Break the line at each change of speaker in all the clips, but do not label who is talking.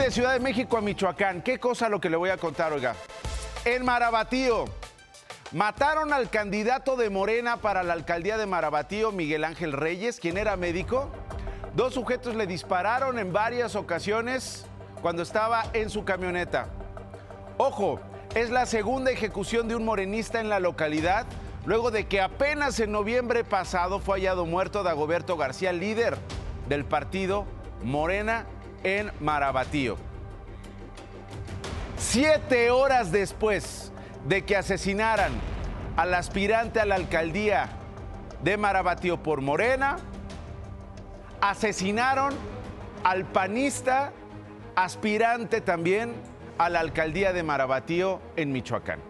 de Ciudad de México a Michoacán. ¿Qué cosa lo que le voy a contar, oiga? En Marabatío. Mataron al candidato de Morena para la alcaldía de Marabatío, Miguel Ángel Reyes, quien era médico. Dos sujetos le dispararon en varias ocasiones cuando estaba en su camioneta. Ojo, es la segunda ejecución de un morenista en la localidad, luego de que apenas en noviembre pasado fue hallado muerto Dagoberto García, líder del partido Morena en Marabatío. Siete horas después de que asesinaran al aspirante a la alcaldía de Marabatío por Morena, asesinaron al panista aspirante también a la alcaldía de Marabatío en Michoacán.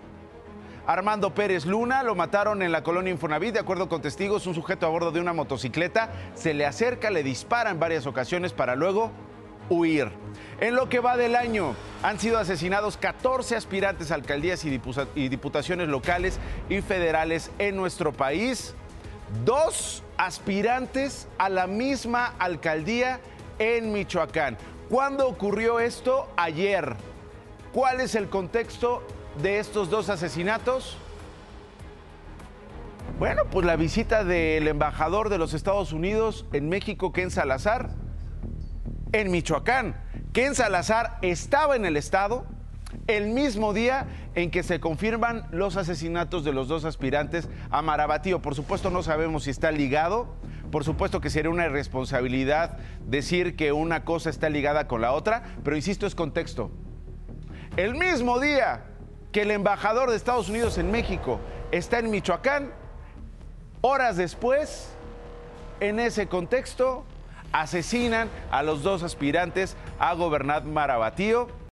Armando Pérez Luna lo mataron en la colonia Infonavit, de acuerdo con testigos, un sujeto a bordo de una motocicleta se le acerca, le dispara en varias ocasiones para luego huir. En lo que va del año, han sido asesinados 14 aspirantes a alcaldías y diputaciones locales y federales en nuestro país. Dos aspirantes a la misma alcaldía en Michoacán. ¿Cuándo ocurrió esto? Ayer. ¿Cuál es el contexto de estos dos asesinatos? Bueno, pues la visita del embajador de los Estados Unidos en México, Ken Salazar, en Michoacán. Ken Salazar estaba en el estado el mismo día en que se confirman los asesinatos de los dos aspirantes a Marabatío. Por supuesto no sabemos si está ligado, por supuesto que sería una irresponsabilidad decir que una cosa está ligada con la otra, pero insisto, es contexto. El mismo día que el embajador de Estados Unidos en México está en Michoacán, horas después, en ese contexto, asesinan a los dos aspirantes a gobernar Marabatío